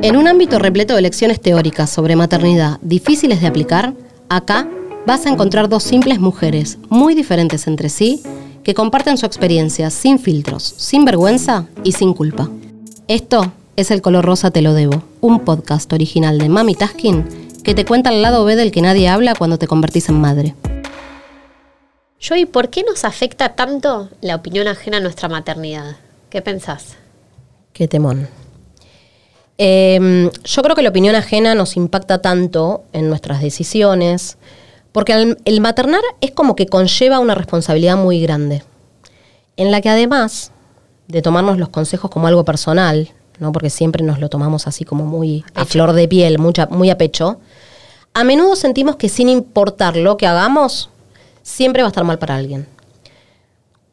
En un ámbito repleto de lecciones teóricas sobre maternidad difíciles de aplicar, acá vas a encontrar dos simples mujeres, muy diferentes entre sí, que comparten su experiencia sin filtros, sin vergüenza y sin culpa. Esto es El color rosa te lo debo, un podcast original de Mami Taskin que te cuenta el lado B del que nadie habla cuando te convertís en madre. Joy, ¿por qué nos afecta tanto la opinión ajena a nuestra maternidad? ¿Qué pensás? Qué temón. Em, yo creo que la opinión ajena nos impacta tanto en nuestras decisiones, porque el, el maternar es como que conlleva una responsabilidad muy grande, en la que además de tomarnos los consejos como algo personal, ¿no? porque siempre nos lo tomamos así como muy a flor de piel, mucha, muy a pecho, a menudo sentimos que sin importar lo que hagamos, siempre va a estar mal para alguien.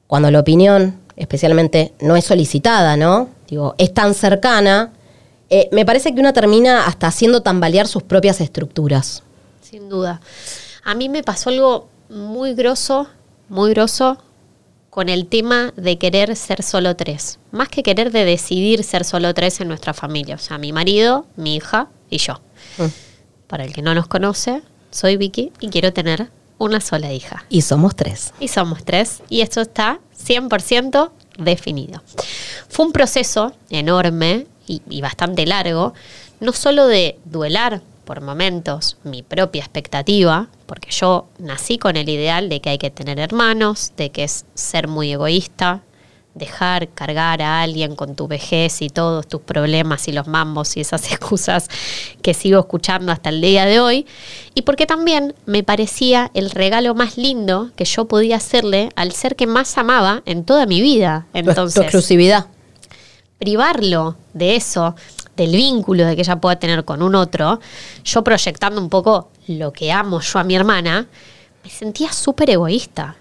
Cuando la opinión, especialmente, no es solicitada, ¿no? Digo, es tan cercana, eh, me parece que una termina hasta haciendo tambalear sus propias estructuras. Sin duda. A mí me pasó algo muy grosso, muy grosso, con el tema de querer ser solo tres. Más que querer de decidir ser solo tres en nuestra familia. O sea, mi marido, mi hija y yo. Mm. Para el que no nos conoce, soy Vicky y quiero tener una sola hija. Y somos tres. Y somos tres. Y esto está 100% definido. Fue un proceso enorme y, y, bastante largo, no solo de duelar por momentos mi propia expectativa, porque yo nací con el ideal de que hay que tener hermanos, de que es ser muy egoísta, dejar cargar a alguien con tu vejez y todos tus problemas y los mambos y esas excusas que sigo escuchando hasta el día de hoy, y porque también me parecía el regalo más lindo que yo podía hacerle al ser que más amaba en toda mi vida. Entonces, tu exclusividad. Privarlo de eso, del vínculo de que ella pueda tener con un otro, yo proyectando un poco lo que amo yo a mi hermana, me sentía súper egoísta.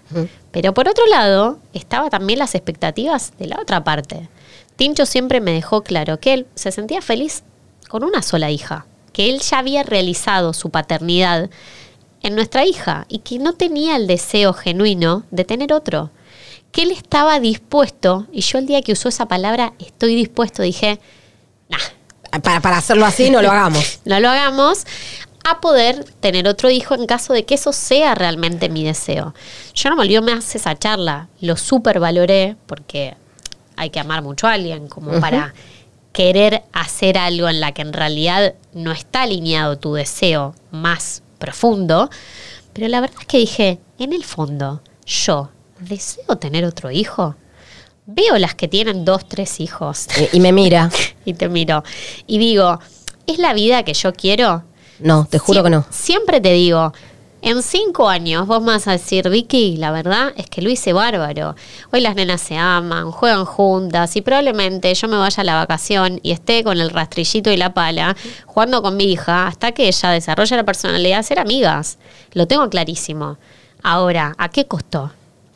Pero por otro lado, estaba también las expectativas de la otra parte. Tincho siempre me dejó claro que él se sentía feliz con una sola hija, que él ya había realizado su paternidad en nuestra hija y que no tenía el deseo genuino de tener otro. Que él estaba dispuesto, y yo el día que usó esa palabra, estoy dispuesto, dije, nah, para, para, hacerlo así, no lo hagamos. no lo hagamos a poder tener otro hijo en caso de que eso sea realmente mi deseo. Yo no me olvido más esa charla, lo súper valoré porque hay que amar mucho a alguien como para querer hacer algo en la que en realidad no está alineado tu deseo más profundo. Pero la verdad es que dije, en el fondo, yo deseo tener otro hijo. Veo las que tienen dos, tres hijos. Y, y me mira. y te miro. Y digo, ¿es la vida que yo quiero? No, te juro Sie que no. Siempre te digo, en cinco años vos vas a decir, Vicky, la verdad es que lo hice bárbaro. Hoy las nenas se aman, juegan juntas y probablemente yo me vaya a la vacación y esté con el rastrillito y la pala jugando con mi hija hasta que ella desarrolle la personalidad de ser amigas. Lo tengo clarísimo. Ahora, ¿a qué costó?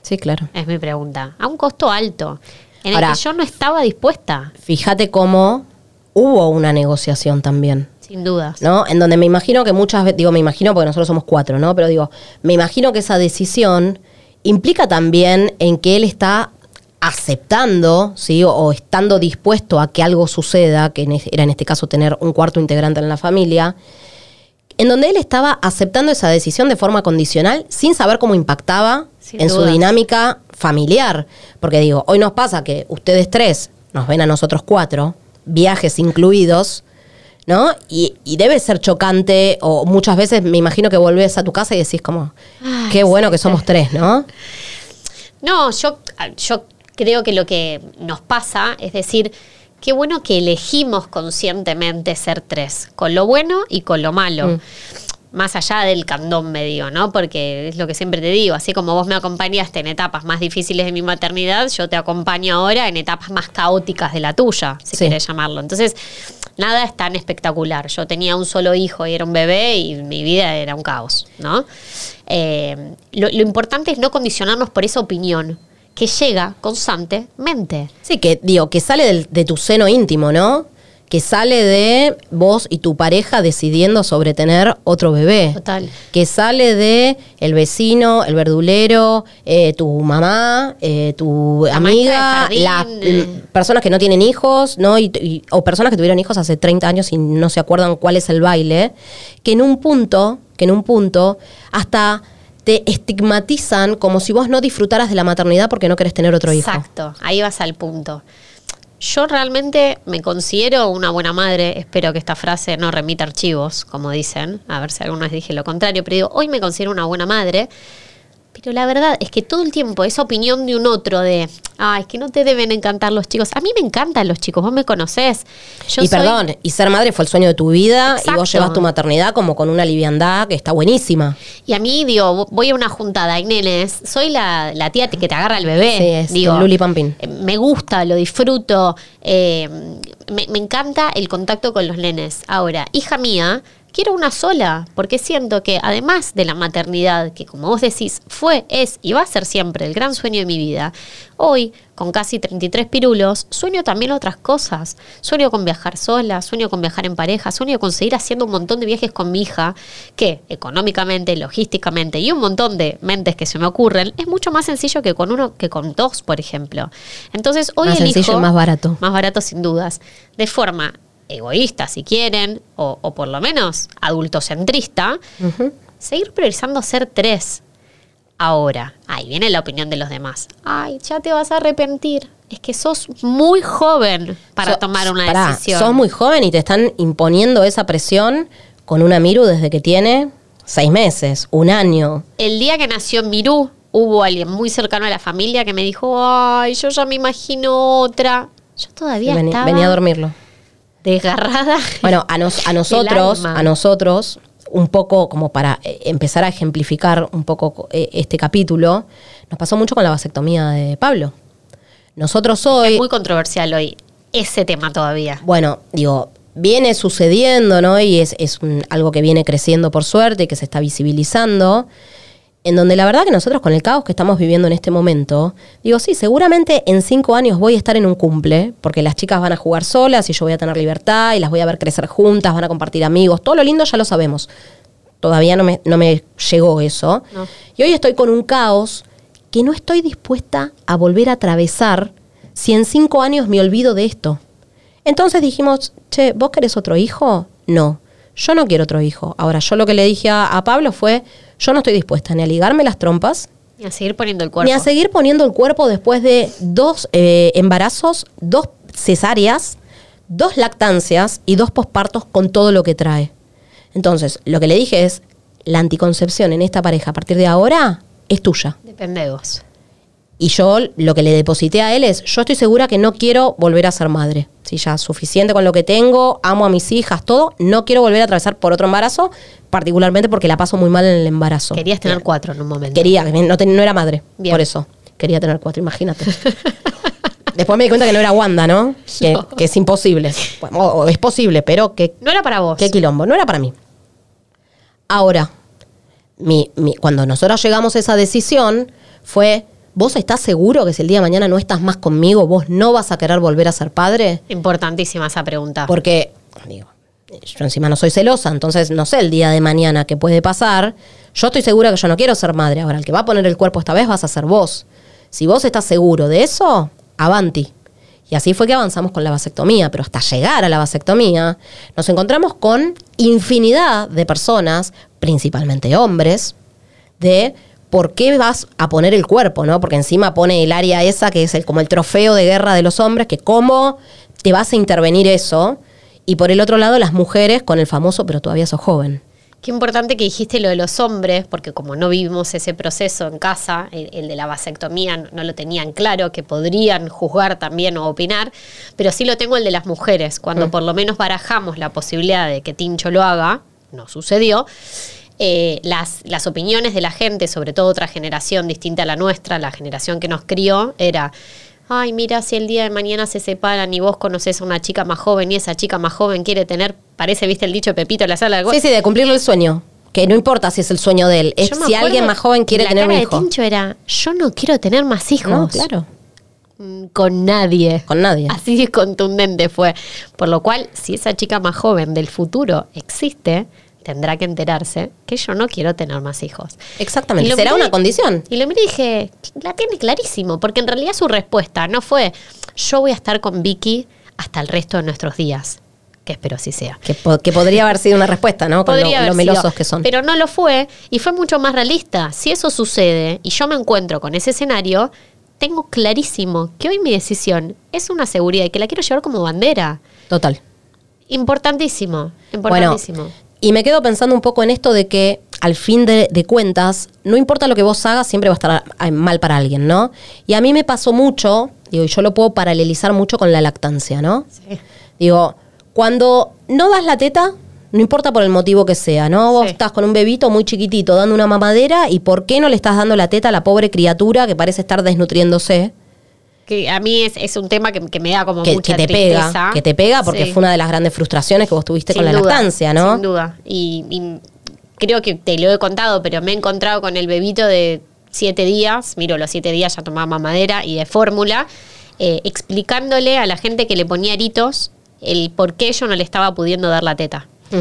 Sí, claro. Es mi pregunta. A un costo alto, en Ahora, el que yo no estaba dispuesta. Fíjate cómo hubo una negociación también. Sin dudas. ¿No? En donde me imagino que muchas veces, digo, me imagino porque nosotros somos cuatro, ¿no? Pero digo, me imagino que esa decisión implica también en que él está aceptando, ¿sí? O, o estando dispuesto a que algo suceda, que en, era en este caso tener un cuarto integrante en la familia, en donde él estaba aceptando esa decisión de forma condicional sin saber cómo impactaba Sin en dudas. su dinámica familiar. Porque digo, hoy nos pasa que ustedes tres nos ven a nosotros cuatro, viajes incluidos, ¿no? Y, y, debe ser chocante, o muchas veces me imagino que volvés a tu casa y decís como, Ay, qué bueno sí, que somos tres, ¿no? No, yo, yo creo que lo que nos pasa es decir, qué bueno que elegimos conscientemente ser tres, con lo bueno y con lo malo. Mm. Más allá del candón medio, ¿no? Porque es lo que siempre te digo, así como vos me acompañaste en etapas más difíciles de mi maternidad, yo te acompaño ahora en etapas más caóticas de la tuya, si sí. querés llamarlo. Entonces, nada es tan espectacular. Yo tenía un solo hijo y era un bebé y mi vida era un caos, ¿no? Eh, lo, lo importante es no condicionarnos por esa opinión, que llega constantemente. Sí, que digo, que sale del, de tu seno íntimo, ¿no? que sale de vos y tu pareja decidiendo sobre tener otro bebé. Total. Que sale de el vecino, el verdulero, eh, tu mamá, eh, tu La amiga, las eh. personas que no tienen hijos, ¿no? Y, y- o personas que tuvieron hijos hace 30 años y no se acuerdan cuál es el baile, que en un punto, que en un punto, hasta te estigmatizan como si vos no disfrutaras de la maternidad porque no querés tener otro hijo. Exacto, ahí vas al punto. Yo realmente me considero una buena madre, espero que esta frase no remita archivos, como dicen, a ver si alguna vez dije lo contrario, pero digo, hoy me considero una buena madre, pero la verdad es que todo el tiempo esa opinión de un otro de, ah, es que no te deben encantar los chicos. A mí me encantan los chicos, vos me conocés. Yo y soy- perdón, y ser madre fue el sueño de tu vida y vos llevas tu maternidad como con una liviandad que está buenísima. Y a mí, digo, voy a una juntada y nenes, soy la, la tía que te agarra el bebé. Sí, es digo, el Luli Pampín. eh, Me gusta, lo disfruto. eh, me, me encanta el contacto con los nenes. Ahora, hija mía, quiero una sola, porque siento que además de la maternidad, que como vos decís, fue, es y va a ser siempre el gran sueño de mi vida, hoy, con casi 33 pirulos, sueño también otras cosas. Sueño con viajar sola, sueño con viajar en pareja, sueño con seguir haciendo un montón de viajes con mi hija, que económicamente, logísticamente y un montón de mentes que se me ocurren, es mucho más sencillo que con uno que con dos, por ejemplo. Entonces, hoy Más elijo sencillo y más barato. más barato sin dudas, de forma egoísta si quieren, o, o por lo menos adultocentrista, seguir priorizando ser tres. Ahora, ahí viene la opinión de los demás. Ay, ya te vas a arrepentir. Es que sos muy joven para So- tomar una pará, decisión. Sos muy joven y te están imponiendo esa presión con una Miru desde que tiene seis meses, un año. El día que nació Mirú, hubo alguien muy cercano a la familia que me dijo, ay, yo ya me imagino otra. Yo todavía Vení- estaba venía a dormirlo. Desgarrada. Bueno, a, nos- a nosotros, a nosotros, un poco como para eh, empezar a ejemplificar un poco eh, este capítulo, nos pasó mucho con la vasectomía de Pablo. Nosotros hoy, es muy controversial hoy ese tema todavía. bueno, digo, viene sucediendo, ¿no? Y es, es un- algo que viene creciendo por suerte y que se está visibilizando. En donde la verdad que nosotros con el caos que estamos viviendo en este momento, digo, sí, seguramente en cinco años voy a estar en un cumple, porque las chicas van a jugar solas y yo voy a tener libertad y las voy a ver crecer juntas, van a compartir amigos, todo lo lindo ya lo sabemos. Todavía no me, no me llegó eso. No. Y hoy estoy con un caos que no estoy dispuesta a volver a atravesar si en cinco años me olvido de esto. Entonces dijimos, che, ¿vos querés otro hijo? No, yo no quiero otro hijo. Ahora, yo lo que le dije a, a Pablo fue, yo no estoy dispuesta ni a ligarme las trompas, Y a seguir poniendo el cuerpo. ni a seguir poniendo el cuerpo después de dos eh, embarazos, dos cesáreas, dos lactancias y dos pospartos con todo lo que trae. Entonces, lo que le dije es, la anticoncepción en esta pareja a partir de ahora es tuya. Depende de vos. Y yo lo que le deposité a él es, yo estoy segura que no quiero volver a ser madre. Si ya suficiente con lo que tengo, amo a mis hijas, todo, no quiero volver a atravesar por otro embarazo, particularmente porque la paso muy mal en el embarazo. Querías tener cuatro en un momento. Quería, no, ten- no era madre, Bien. por eso. Quería tener cuatro, imagínate. Después me di cuenta que no era Wanda, ¿no? Que, No. que es imposible. O es posible, pero que No era para vos. Qué quilombo, no era para mí. Ahora, mi- mi- cuando nosotros llegamos a esa decisión, fue, ¿vos estás seguro que si el día de mañana no estás más conmigo, vos no vas a querer volver a ser padre? Importantísima esa pregunta. Porque, digo, yo encima no soy celosa, entonces no sé el día de mañana qué puede pasar. Yo estoy segura que yo no quiero ser madre. Ahora, el que va a poner el cuerpo esta vez vas a ser vos. Si vos estás seguro de eso, avanti. Y así fue que avanzamos con la vasectomía, pero hasta llegar a la vasectomía nos encontramos con infinidad de personas, principalmente hombres, de por qué vas a poner el cuerpo, ¿no? Porque encima pone el área esa que es el, como el trofeo de guerra de los hombres, que cómo te vas a intervenir eso. Y por el otro lado, las mujeres con el famoso, pero todavía sos joven. Qué importante que dijiste lo de los hombres, porque como no vivimos ese proceso en casa, el, el de la vasectomía no, no lo tenían claro, que podrían juzgar también o opinar, pero sí lo tengo el de las mujeres. Cuando por lo menos barajamos la posibilidad de que Tincho lo haga, no sucedió, eh, las, las opiniones de la gente, sobre todo otra generación distinta a la nuestra, la generación que nos crió, era, ay, mira, si el día de mañana se separan y vos conoces a una chica más joven y esa chica más joven quiere tener, parece, viste el dicho de Pepito en la sala de Sí, sí, de cumplirle el sueño. Que no importa si es el sueño de él, es si alguien más joven quiere la tener un cara hijo. de Tincho era, yo no quiero tener más hijos. No, claro. Mm, Con nadie. Con nadie. Así de contundente fue. Por lo cual, si esa chica más joven del futuro existe, tendrá que enterarse que yo no quiero tener más hijos. Exactamente. Será miré- una condición. Y lo miré y dije, la tiene clarísimo, porque en realidad su respuesta no fue, yo voy a estar con Vicky hasta el resto de nuestros días, que espero así sea. Que, po- que podría haber sido una respuesta, ¿no? Con lo, Podría haber lo sido, melosos que son. Pero no lo fue y fue mucho más realista. Si eso sucede y yo me encuentro con ese escenario, tengo clarísimo que hoy mi decisión es una seguridad y que la quiero llevar como bandera. Total. Importantísimo, Bueno, importantísimo. Y me quedo pensando un poco en esto de que al fin de, de cuentas, no importa lo que vos hagas, siempre va a estar mal para alguien, ¿no? Y a mí me pasó mucho, digo, y yo lo puedo paralelizar mucho con la lactancia, ¿no? Sí. Digo, cuando no das la teta, no importa por el motivo que sea, ¿no? Vos Sí. estás con un bebito muy chiquitito dando una mamadera y ¿por qué no le estás dando la teta a la pobre criatura que parece estar desnutriéndose? Que a mí es, es un tema que, que me da como Que, mucha que te tristeza. pega, que te pega porque Sí. fue una de las grandes frustraciones que vos tuviste con la lactancia, ¿no? Sin duda. Y, y creo que te lo he contado, pero me he encontrado con el bebito de siete días, miro, los siete días ya tomaba mamadera y de fórmula, eh, explicándole a la gente que le ponía aritos el por qué yo no le estaba pudiendo dar la teta. Mm.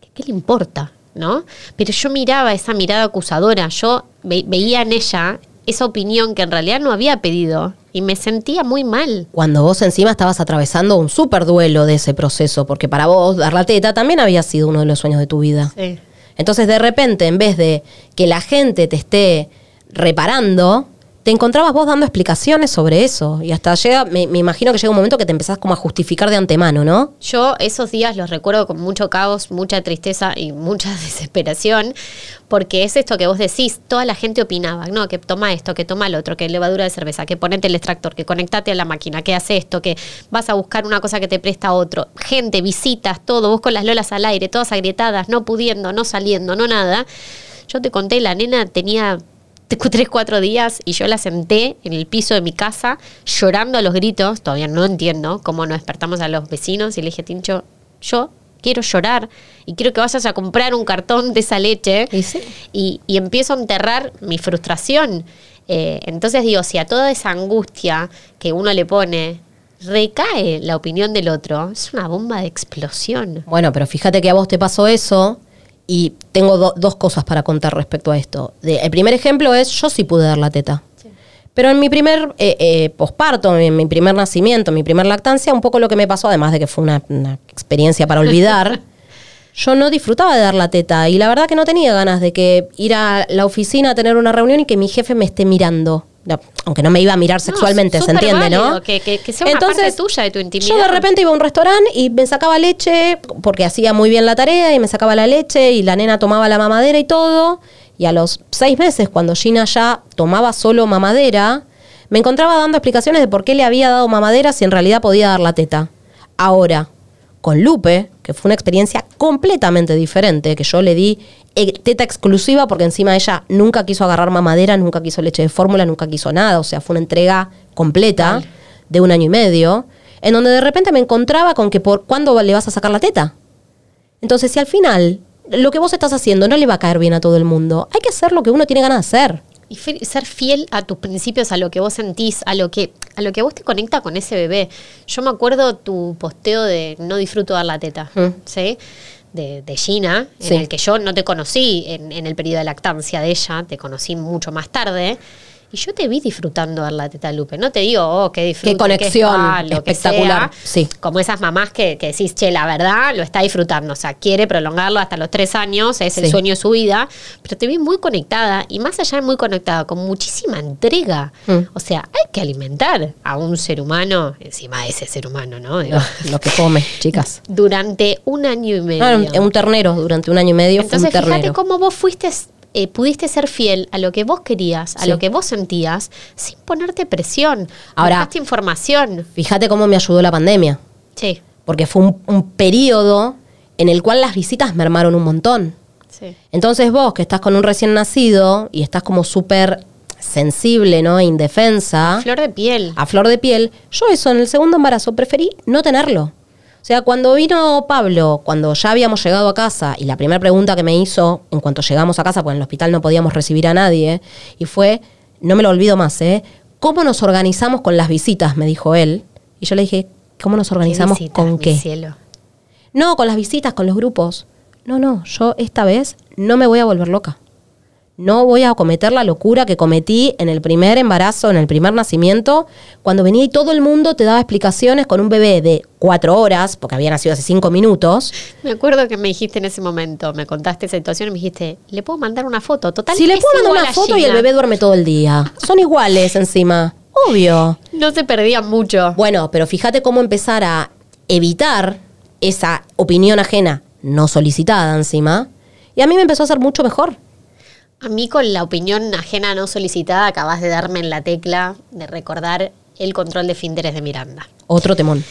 ¿Qué, qué le importa? ¿No? Pero yo miraba esa mirada acusadora, yo ve- veía en ella esa opinión que en realidad no había pedido y me sentía muy mal. Cuando vos encima estabas atravesando un súper duelo de ese proceso, porque para vos dar la teta también había sido uno de los sueños de tu vida. Sí. Entonces, de repente, en vez de que la gente te esté reparando, te encontrabas vos dando explicaciones sobre eso. Y hasta llega, me, imagino que llega un momento que te empezás como a justificar de antemano, ¿no? Yo esos días los recuerdo con mucho caos, mucha tristeza y mucha desesperación, porque es esto que vos decís, toda la gente opinaba, no, que toma esto, que toma el otro, que levadura de cerveza, que ponete el extractor, que conectate a la máquina, que hace esto, que vas a buscar una cosa que te presta otro. Gente, visitas, todo, vos con las lolas al aire, todas agrietadas, no pudiendo, no saliendo, no nada. Yo te conté, la nena tenía tres, cuatro días y yo la senté en el piso de mi casa llorando a los gritos. Todavía no entiendo cómo nos despertamos a los vecinos y le dije, Tincho, yo quiero llorar y quiero que vayas a comprar un cartón de esa leche. Y sí. Y, y empiezo a enterrar mi frustración. Eh, entonces digo, si a toda esa angustia que uno le pone recae la opinión del otro, es una bomba de explosión. Bueno, pero fíjate que a vos te pasó eso y tengo do- dos cosas para contar respecto a esto. De- el primer ejemplo es, yo sí pude dar la teta. Pero en mi primer eh, eh, posparto, en mi primer nacimiento, en mi primer lactancia, un poco lo que me pasó, además de que fue una, una experiencia para olvidar, yo no disfrutaba de dar la teta y la verdad que no tenía ganas de que ir a la oficina a tener una reunión y que mi jefe me esté mirando. No, aunque no me iba a mirar sexualmente, No, se entiende, ¿no? que- que- que sea una parte tuya de tu intimidad. Yo de repente iba a un restaurante y me sacaba leche, porque hacía muy bien la tarea, y me sacaba la leche, y la nena tomaba la mamadera y todo. Y a los seis meses, cuando Gina ya tomaba solo mamadera, me encontraba dando explicaciones de por qué le había dado mamadera si en realidad podía dar la teta. Ahora, con Lupe, que fue una experiencia completamente diferente, que yo le di teta exclusiva porque encima ella nunca quiso agarrar mamadera, nunca quiso leche de fórmula, nunca quiso nada, o sea, fue una entrega completa de un año y medio, en donde de repente me encontraba con que por cuándo le vas a sacar la teta. Entonces, si al final lo que vos estás haciendo no le va a caer bien a todo el mundo, hay que hacer lo que uno tiene ganas de hacer. Y ser fiel a tus principios, a lo que vos sentís, a lo que, a lo que vos te conecta con ese bebé. Yo me acuerdo tu posteo de no disfruto dar la teta, Mm. ¿sí? De, de Gina, Sí. en el que yo no te conocí en, en el periodo de lactancia de ella, te conocí mucho más tarde. Y yo te vi disfrutando dar la teta Lupe. No te digo, oh, qué disfrute. Qué conexión spa, lo que espectacular, sea. sí. Como esas mamás que, que decís, che, la verdad, lo está disfrutando. O sea, quiere prolongarlo hasta los tres años, es el sueño de su vida. Pero te vi muy conectada y más allá de muy conectada, con muchísima entrega. Mm. O sea, hay que alimentar a un ser humano, encima de ese ser humano, ¿no? Digo, Lo que come, chicas. durante un año y medio. Ah, un, ternero durante un año y medio fue Entonces, un ternero. fíjate cómo vos fuiste, eh, pudiste ser fiel a lo que vos querías, a Sí. lo que vos sentías, sin ponerte presión. Ahora- información. Fíjate cómo me ayudó la pandemia, Sí, porque fue un, un periodo en el cual las visitas mermaron un montón. sí. Entonces vos, que estás con un recién nacido y estás como súper sensible, ¿no? E Indefensa, Flor de piel. a flor de piel, yo eso en el segundo embarazo preferí no tenerlo. O sea, cuando vino Pablo, cuando ya habíamos llegado a casa, y la primera pregunta que me hizo en cuanto llegamos a casa, porque en el hospital no podíamos recibir a nadie, y fue, no me lo olvido más, ¿eh? ¿cómo nos organizamos con las visitas? Me dijo él. Y yo le dije, ¿cómo nos organizamos visitas, con qué? cielo? No, con las visitas, con los grupos. No, no, yo esta vez no me voy a volver loca. No voy a cometer la locura que cometí en el primer embarazo, en el primer nacimiento, cuando venía y todo el mundo te daba explicaciones con un bebé de cuatro horas, porque había nacido hace cinco minutos. Me acuerdo que me dijiste en ese momento, me contaste esa situación y me dijiste, ¿le puedo mandar una foto? Total, Si le puedo mandar una foto y el bebé duerme todo el día. Son iguales encima. Obvio. No se perdían mucho. Bueno, pero fíjate cómo empezar a evitar esa opinión ajena no solicitada encima. Y a mí me empezó a hacer mucho mejor. A mí con la opinión ajena no solicitada acabas de darme en la tecla de recordar el control de finteres de Miranda. Otro temón.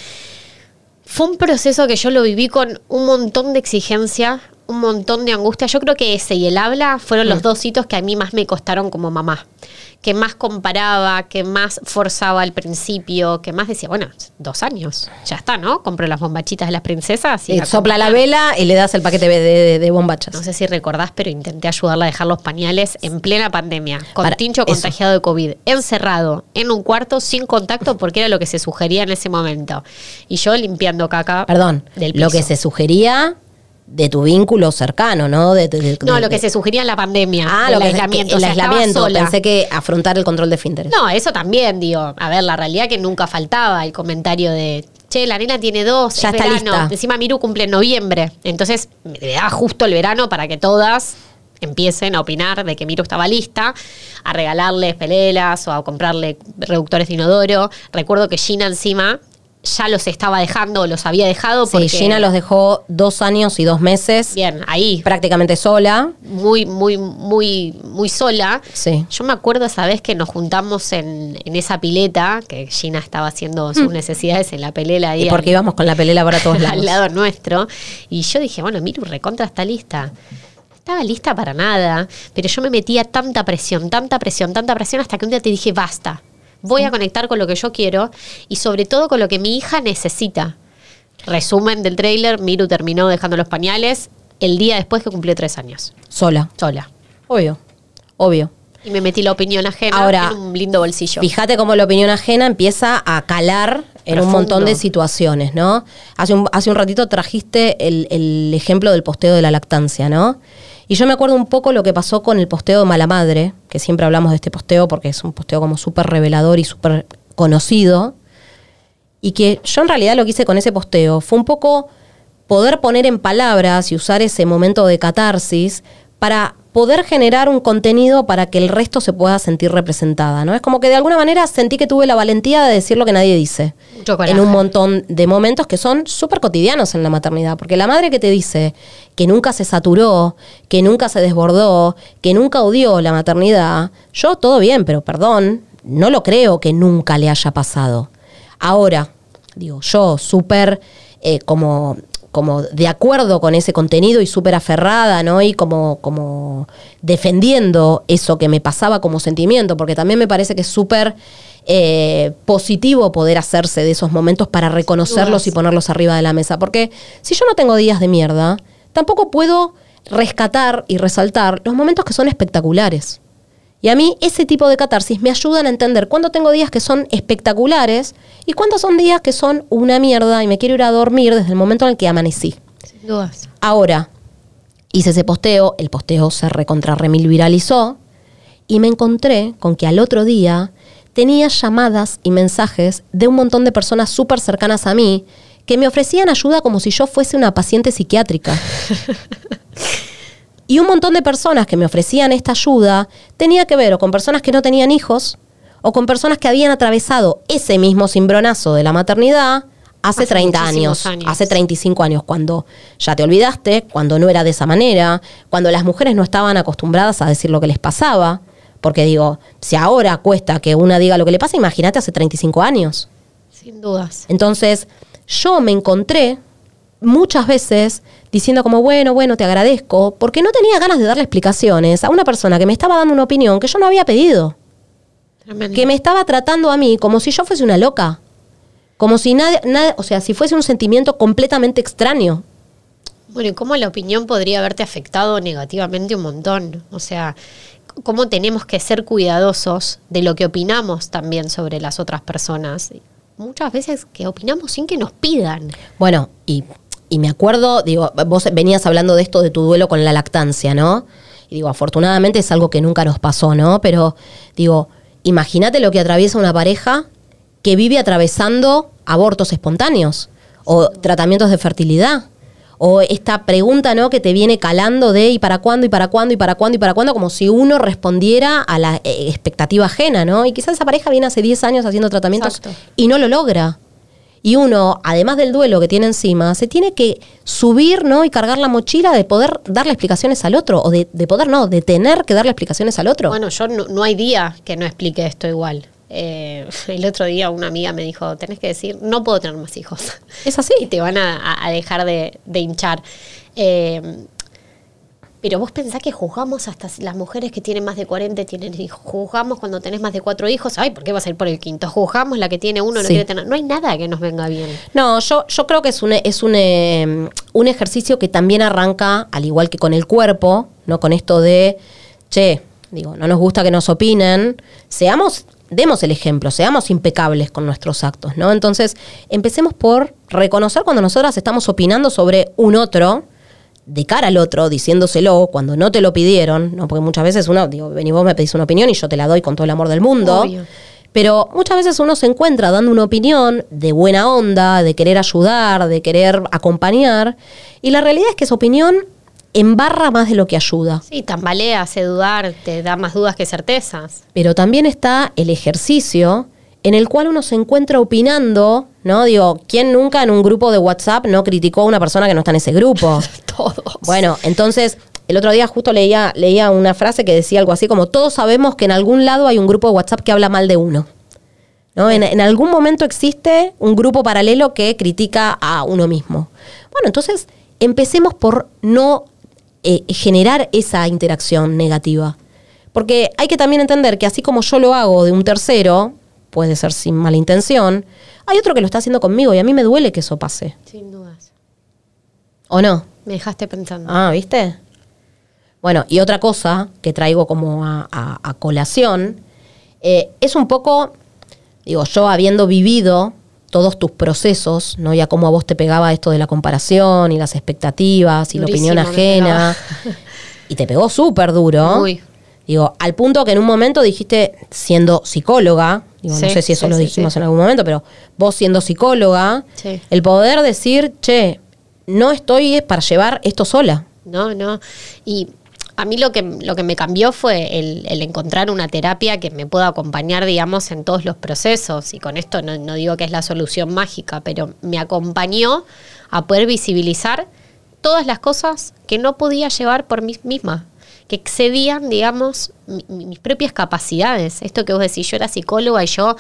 Fue un proceso que yo lo viví con un montón de exigencia, un montón de angustia. Yo creo que ese y el habla fueron los dos hitos que a mí más me costaron como mamá. Que más comparaba, que más forzaba al principio, que más decía, bueno, dos años, ya está, ¿no? Compro las bombachitas de las princesas y sopla la vela y le das el paquete de, de- de bombachas. No sé si recordás, pero intenté ayudarla a dejar los pañales en plena pandemia, con Para- Tincho eso. contagiado de COVID, encerrado, en un cuarto, sin contacto, porque era lo que se sugería en ese momento. Y yo limpiando caca Perdón, del lo que se sugería de tu vínculo cercano, ¿no? De, de- de- No, lo que se sugería en la pandemia, Ah, el lo que aislamiento. el o sea, aislamiento. Pensé que afrontar el control de finteres. No, eso también, digo. A ver, la realidad que nunca faltaba el comentario de, che, la nena tiene dos, Ya es está verano. lista. Encima Miru cumple en noviembre. Entonces, me da justo el verano para que todas empiecen a opinar de que Miru estaba lista, a regalarle pelelas o a comprarle reductores de inodoro. Recuerdo que Gina encima ya los estaba dejando o los había dejado Sí, porque... Gina los dejó dos años y dos meses Bien, ahí, prácticamente sola. muy, muy, muy, muy sola. Sí. Yo me acuerdo esa vez que nos juntamos en, en esa pileta, que Gina estaba haciendo sus necesidades en la pelela ahí Mm. Y porque al, íbamos con la pelela para todos lados. al lado nuestro. Y yo dije, bueno, Miru, recontra está lista. Estaba lista para nada, pero yo me metía tanta presión, tanta presión, tanta presión, hasta que un día te dije, basta, voy a conectar con lo que yo quiero y sobre todo con lo que mi hija necesita. Resumen del tráiler, Miru terminó dejando los pañales el día después que cumplió tres años, Sola. sola. Obvio. Obvio. Y me metí la opinión ajena Ahora, en un lindo bolsillo. Fíjate cómo la opinión ajena empieza a calar en un montón de situaciones, ¿no? Hace un, hace un ratito trajiste el, el ejemplo del posteo de la lactancia, ¿no? Y yo me acuerdo un poco lo que pasó con el posteo de Mala Madre, que siempre hablamos de este posteo porque es un posteo como súper revelador y súper conocido. Y que yo en realidad lo que hice con ese posteo fue un poco poder poner en palabras y usar ese momento de catarsis para poder generar un contenido para que el resto se pueda sentir representada, ¿no? Es como que de alguna manera sentí que tuve la valentía de decir lo que nadie dice. Mucho. En un montón de momentos que son súper cotidianos en la maternidad. Porque la madre que te dice que nunca se saturó, que nunca se desbordó, que nunca odió la maternidad, yo todo bien, pero perdón, no lo creo que nunca le haya pasado. Ahora, digo, yo súper eh, como, como de acuerdo con ese contenido y súper aferrada, ¿no? Y como, como defendiendo eso que me pasaba como sentimiento, porque también me parece que es súper eh, positivo poder hacerse de esos momentos para reconocerlos y ponerlos arriba de la mesa. Porque si yo no tengo días de mierda, tampoco puedo rescatar y resaltar los momentos que son espectaculares. Y a mí ese tipo de catarsis me ayudan a entender cuándo tengo días que son espectaculares y cuándo son días que son una mierda y me quiero ir a dormir desde el momento en el que amanecí. Sin dudas. Ahora, hice ese posteo, el posteo se recontra remil viralizó y me encontré con que al otro día tenía llamadas y mensajes de un montón de personas súper cercanas a mí que me ofrecían ayuda como si yo fuese una paciente psiquiátrica. Y un montón de personas que me ofrecían esta ayuda tenía que ver o con personas que no tenían hijos o con personas que habían atravesado ese mismo cimbronazo de la maternidad hace, Hace 30 muchísimos años, años. hace 35 años, cuando ya te olvidaste, cuando no era de esa manera, cuando las mujeres no estaban acostumbradas a decir lo que les pasaba. Porque digo, si ahora cuesta que una diga lo que le pasa, imagínate hace 35 años. Sin dudas. Entonces, yo me encontré muchas veces diciendo como, bueno, bueno, te agradezco, porque no tenía ganas de darle explicaciones a una persona que me estaba dando una opinión que yo no había pedido, Tremendo. que me estaba tratando a mí como si yo fuese una loca, como si nadie, nadie- o sea, si fuese un sentimiento completamente extraño. Bueno, ¿y cómo la opinión podría haberte afectado negativamente un montón? O sea, cómo tenemos que ser cuidadosos de lo que opinamos también sobre las otras personas. Muchas veces que opinamos sin que nos pidan. Bueno, y, y me acuerdo, digo, vos venías hablando de esto de tu duelo con la lactancia, ¿no? Y digo, afortunadamente es algo que nunca nos pasó, ¿no? Pero digo, imagínate lo que atraviesa una pareja que vive atravesando abortos espontáneos o tratamientos de fertilidad. O esta pregunta, ¿no? Que te viene calando de ¿y para cuándo? ¿y para cuándo? ¿y para cuándo? ¿y para cuándo? Como si uno respondiera a la eh, expectativa ajena, ¿no? Y quizás esa pareja viene hace 10 años haciendo tratamientos Exacto. y no lo logra. Y uno, además del duelo que tiene encima, se tiene que subir, ¿no? Y cargar la mochila de poder darle explicaciones al otro. O de, de poder, no, de tener que darle explicaciones al otro. Bueno, yo no, no hay día que no explique esto igual. Eh, el otro día una amiga me dijo, tenés que decir, no puedo tener más hijos. es así. y te van a, dejar de, de hinchar. Eh, pero vos pensás que juzgamos hasta las mujeres que tienen más de 40 tienen hijos. Juzgamos cuando tenés más de cuatro hijos. Ay, ¿por qué vas a ir por el quinto? Juzgamos la que tiene uno, no Sí. quiere tener. No hay nada que nos venga bien. No, yo, yo creo que es un, es un, eh, un ejercicio que también arranca, al igual que con el cuerpo, ¿no? Con esto de, che, digo, no nos gusta que nos opinen, seamos, demos el ejemplo, seamos impecables con nuestros actos, ¿no? Entonces, empecemos por reconocer cuando nosotras estamos opinando sobre un otro, de cara al otro, diciéndoselo cuando no te lo pidieron, ¿no? Porque muchas veces uno, digo, ven y vos me pedís una opinión y yo te la doy con todo el amor del mundo. Obvio. Pero muchas veces uno se encuentra dando una opinión de buena onda, de querer ayudar, de querer acompañar, y la realidad es que esa opinión embarra más de lo que ayuda. Sí, tambalea, hace dudar, te da más dudas que certezas. Pero también está el ejercicio en el cual uno se encuentra opinando, ¿no? Digo, ¿quién nunca en un grupo de WhatsApp no criticó a una persona que no está en ese grupo? Todos. Bueno, entonces, el otro día justo leía, leía una frase que decía algo así como, todos sabemos que en algún lado hay un grupo de WhatsApp que habla mal de uno. ¿No? En, en algún momento existe un grupo paralelo que critica a uno mismo. Bueno, entonces empecemos por no eh, generar esa interacción negativa. Porque hay que también entender que así como yo lo hago de un tercero, puede ser sin mala intención, hay otro que lo está haciendo conmigo y a mí me duele que eso pase. Sin dudas. ¿O no? Me dejaste pensando. Ah, ¿viste? Bueno, y otra cosa que traigo como a, a- a colación eh, es un poco, digo, yo habiendo vivido todos tus procesos, ¿no? Ya cómo a vos te pegaba esto de la comparación y las expectativas y Durísimo la opinión ajena. Y te pegó súper duro. Muy. Digo, al punto que en un momento dijiste, siendo psicóloga, digo, no sé si eso sí, lo dijimos sí. en algún momento, pero vos siendo psicóloga, el poder decir, che, no estoy para llevar esto sola. No, no. Y a mí lo que, lo que me cambió fue el, el encontrar una terapia que me pueda acompañar, digamos, en todos los procesos. Y con esto no, no digo que es la solución mágica, pero me acompañó a poder visibilizar todas las cosas que no podía llevar por mí misma que excedían, digamos, mi- mi- mis propias capacidades. Esto que vos decís, yo era psicóloga y yo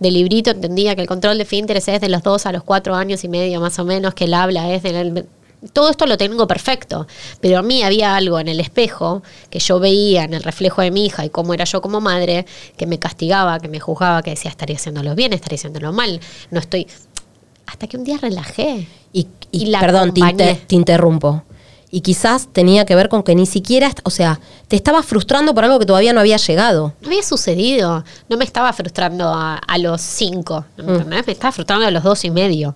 de librito entendía que el control de fin de interés es de los dos a los cuatro años y medio más o menos, que el habla es del... Todo esto lo tengo perfecto, pero a mí había algo en el espejo que yo veía en el reflejo de mi hija y cómo era yo como madre, que me castigaba, que me juzgaba, que decía estaría haciéndolo bien, estaría haciéndolo mal, no estoy... Hasta que un día relajé. Y, y- Y la perdón, te, acompañé. inter- te interrumpo. Y quizás tenía que ver con que ni siquiera, o sea, te estabas frustrando por algo que todavía no había llegado. No había sucedido. No me estaba frustrando a, a los cinco. ¿me Mm. entendés? Me estaba frustrando a los dos y medio.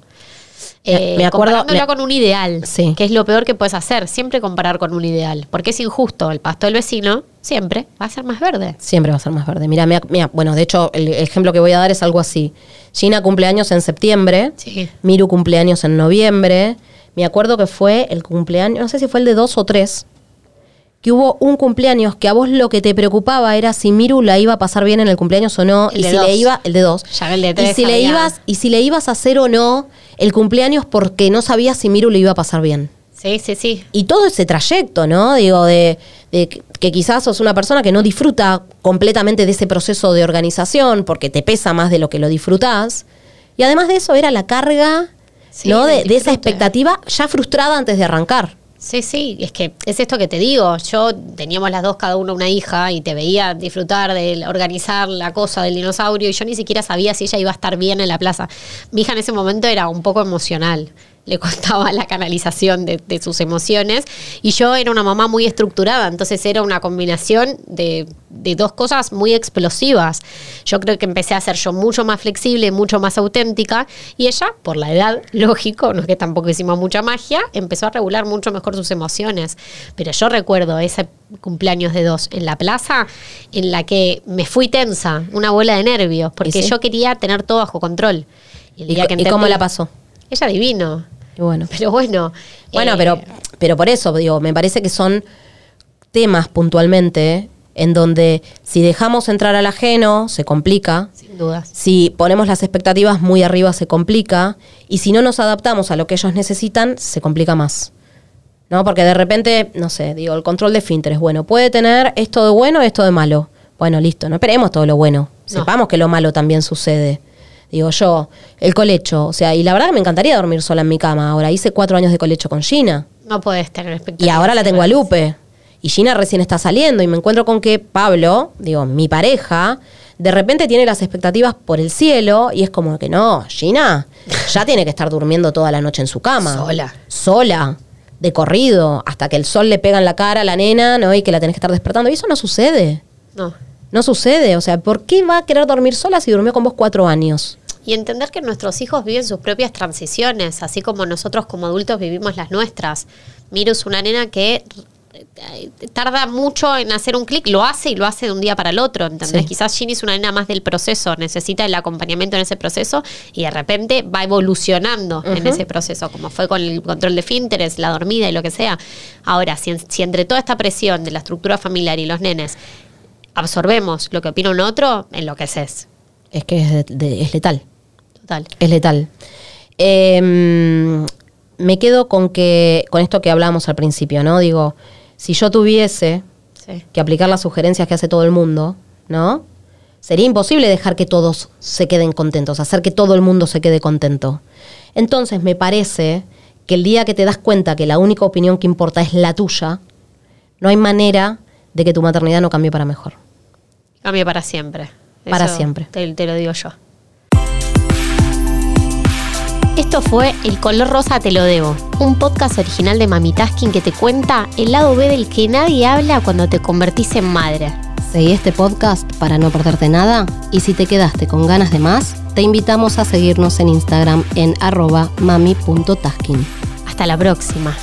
Me- Eh, me acuerdo- comparándola me- con un ideal, Sí. que es lo peor que puedes hacer, siempre comparar con un ideal, porque es injusto, el pasto del vecino siempre va a ser más verde. Siempre va a ser más verde. Mira, mira, mira, bueno, de hecho, el ejemplo que voy a dar es algo así. Gina cumpleaños en septiembre, Sí. Miru cumpleaños en noviembre. Me acuerdo que fue el cumpleaños, no sé si fue el de dos o tres, que hubo un cumpleaños que a vos lo que te preocupaba era si Miru la iba a pasar bien en el cumpleaños o no, El y si dos. le iba, el de dos. Ya el de y tres si le ibas, y si le ibas a hacer o no el cumpleaños porque no sabías si Miru le iba a pasar bien. Sí, sí, sí. Y todo ese trayecto, ¿no? Digo, de, de que- que quizás sos una persona que no disfruta completamente de ese proceso de organización porque te pesa más de lo que lo disfrutás. Y además de eso era la carga, Sí, ¿no? De, de esa expectativa ya frustrada antes de arrancar. Sí, sí, es que es esto que te digo. Yo teníamos las dos, cada una una hija, y te veía disfrutar de organizar la cosa del dinosaurio, y yo ni siquiera sabía si ella iba a estar bien en la plaza. Mi hija en ese momento era un poco emocional. Le costaba la canalización de, de sus emociones. Y yo era una mamá muy estructurada, entonces era una combinación de, de dos cosas muy explosivas. Yo creo que empecé a ser yo mucho más flexible, mucho más auténtica, y ella, por la edad, lógico, no es que tampoco hicimos mucha magia, empezó a regular mucho mejor sus emociones. Pero yo recuerdo ese cumpleaños de dos en la plaza en la que me fui tensa, una bola de nervios, porque yo quería tener todo bajo control. Y, el ¿Y, día que y cómo la pasó? Ella divino. Y bueno. Pero bueno. Bueno, eh, pero, pero por eso, digo, me parece que son temas puntualmente en donde si dejamos entrar al ajeno, se complica. Sin dudas. Si ponemos las expectativas muy arriba, se complica. Y si no nos adaptamos a lo que ellos necesitan, se complica más. ¿No? Porque de repente, no sé, digo, el control de finteres, bueno, puede tener esto de bueno, esto de malo. Bueno, listo, no esperemos todo lo bueno. No. Sepamos que lo malo también sucede. Digo yo, el colecho, o sea, y la verdad que me encantaría dormir sola en mi cama. Ahora hice cuatro años de colecho con Gina. No puedes tener expectativas. Y ahora la tengo a Lupe. Y Gina recién está saliendo y me encuentro con que Pablo, digo, mi pareja, de repente tiene las expectativas por el cielo y es como que no, Gina ya tiene que estar durmiendo toda la noche en su cama. Sola. Sola, de corrido, hasta que el sol le pega en la cara a la nena, ¿no? Y que la tenés que estar despertando. Y eso no sucede. No. No sucede. O sea, ¿por qué va a querer dormir sola si durmió con vos cuatro años? Y entender que nuestros hijos viven sus propias transiciones, así como nosotros como adultos vivimos las nuestras. Miro es una nena que eh, tarda mucho en hacer un clic, lo hace y lo hace de un día para el otro, ¿entendés? Sí. Quizás Ginny es una nena más del proceso, necesita el acompañamiento en ese proceso y de repente va evolucionando en ese proceso, como fue con el control de finteres, la dormida y lo que sea. Ahora, si, si entre toda esta presión de la estructura familiar y los nenes absorbemos lo que opina un otro, enloqueces. Es que es, de- de- es letal. Total. Es letal. Eh, me quedo con que con esto que hablábamos al principio, ¿no? Digo, si yo tuviese Sí. que aplicar las sugerencias que hace todo el mundo, ¿no? Sería imposible dejar que todos se queden contentos, hacer que todo el mundo se quede contento. Entonces me parece que el día que te das cuenta que la única opinión que importa es la tuya, no hay manera de que tu maternidad no cambie para mejor. Cambia para siempre. Para Eso siempre. Te, te lo digo yo. Esto fue El color rosa te lo debo, un podcast original de Mami Tasking que te cuenta el lado B del que nadie habla cuando te convertís en madre. Seguí este podcast para no perderte nada y si te quedaste con ganas de más, te invitamos a seguirnos en Instagram en arroba mami.tasking. Hasta la próxima.